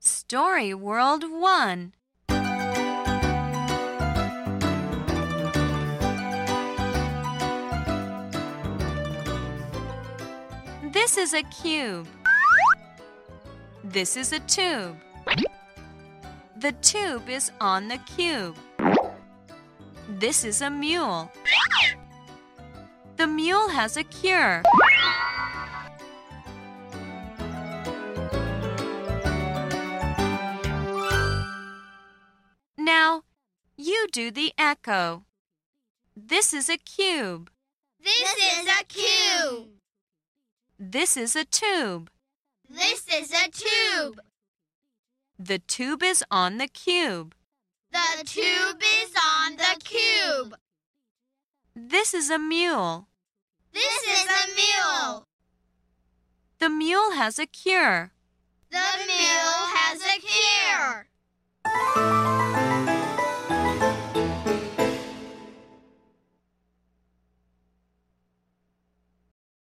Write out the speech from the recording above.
Story World 1 This is a cube. This is a tube. The tube is on the cube. This is a mule. The mule has a cure. You do the echo. This is a cube. This is a cube. This is a tube. This is a tube. The tube is on the cube. The tube is on the cube. This is a mule. This is a mule. The mule has a cure. The mule